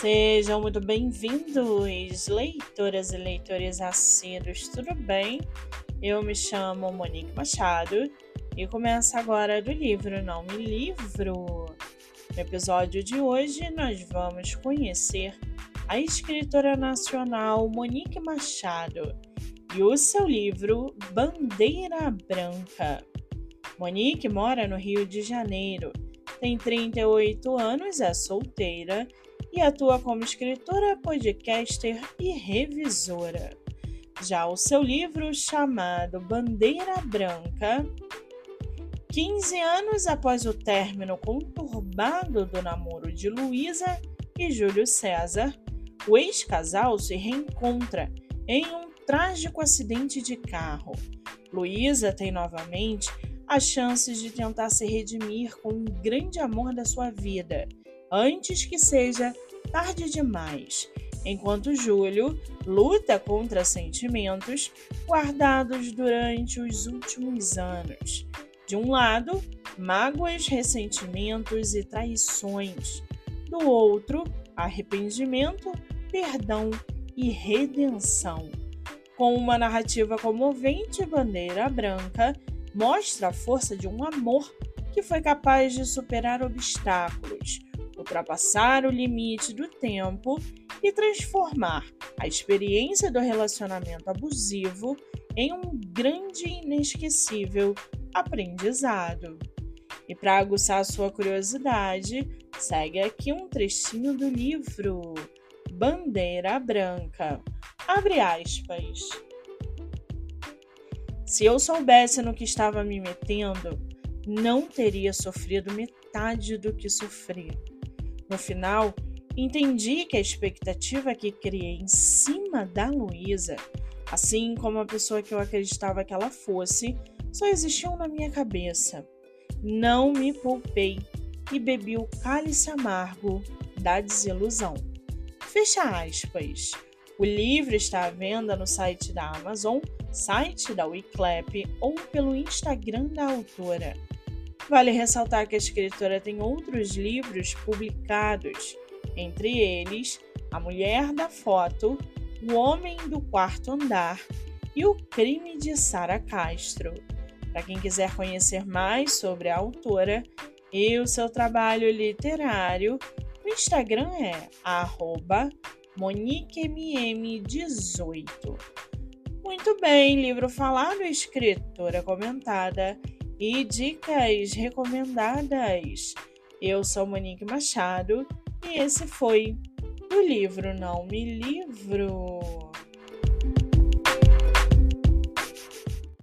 Sejam muito bem-vindos, leitoras e leitores assíduos, tudo bem? Eu me chamo Monique Machado e começo agora do livro Não Me Livro. No episódio de hoje, nós vamos conhecer a escritora nacional Monique Machado e o seu livro Bandeira Branca. Monique mora no Rio de Janeiro, tem 38 anos, é solteira e atua como escritora, podcaster e revisora. Já o seu livro, chamado Bandeira Branca, 15 anos após o término conturbado do namoro de Luísa e Júlio César, o ex-casal se reencontra em um trágico acidente de carro. Luísa tem novamente as chances de tentar se redimir com o grande amor da sua vida, antes que seja tarde demais, enquanto Júlio luta contra sentimentos guardados durante os últimos anos. De um lado, mágoas, ressentimentos e traições. Do outro, arrependimento, perdão e redenção. Com uma narrativa comovente, Bandeira Branca mostra a força de um amor que foi capaz de superar obstáculos, ultrapassar o limite do tempo e transformar a experiência do relacionamento abusivo em um grande e inesquecível aprendizado. E para aguçar sua curiosidade, segue aqui um trechinho do livro Bandeira Branca. Abre aspas. Se eu soubesse no que estava me metendo, não teria sofrido metade do que sofri. No final, entendi que a expectativa que criei em cima da Luísa, assim como a pessoa que eu acreditava que ela fosse, só existiam na minha cabeça. Não me poupei e bebi o cálice amargo da desilusão. Fecha aspas. O livro está à venda no site da Amazon, site da Wiclap ou pelo Instagram da autora. Vale ressaltar que a escritora tem outros livros publicados, entre eles A Mulher da Foto, O Homem do Quarto Andar e O Crime de Sara Castro. Para quem quiser conhecer mais sobre a autora e o seu trabalho literário, o Instagram é MoniqueMM18. Muito bem, livro falado, escritora comentada e dicas recomendadas. Eu sou Monique Machado e esse foi o livro Não Me Livro.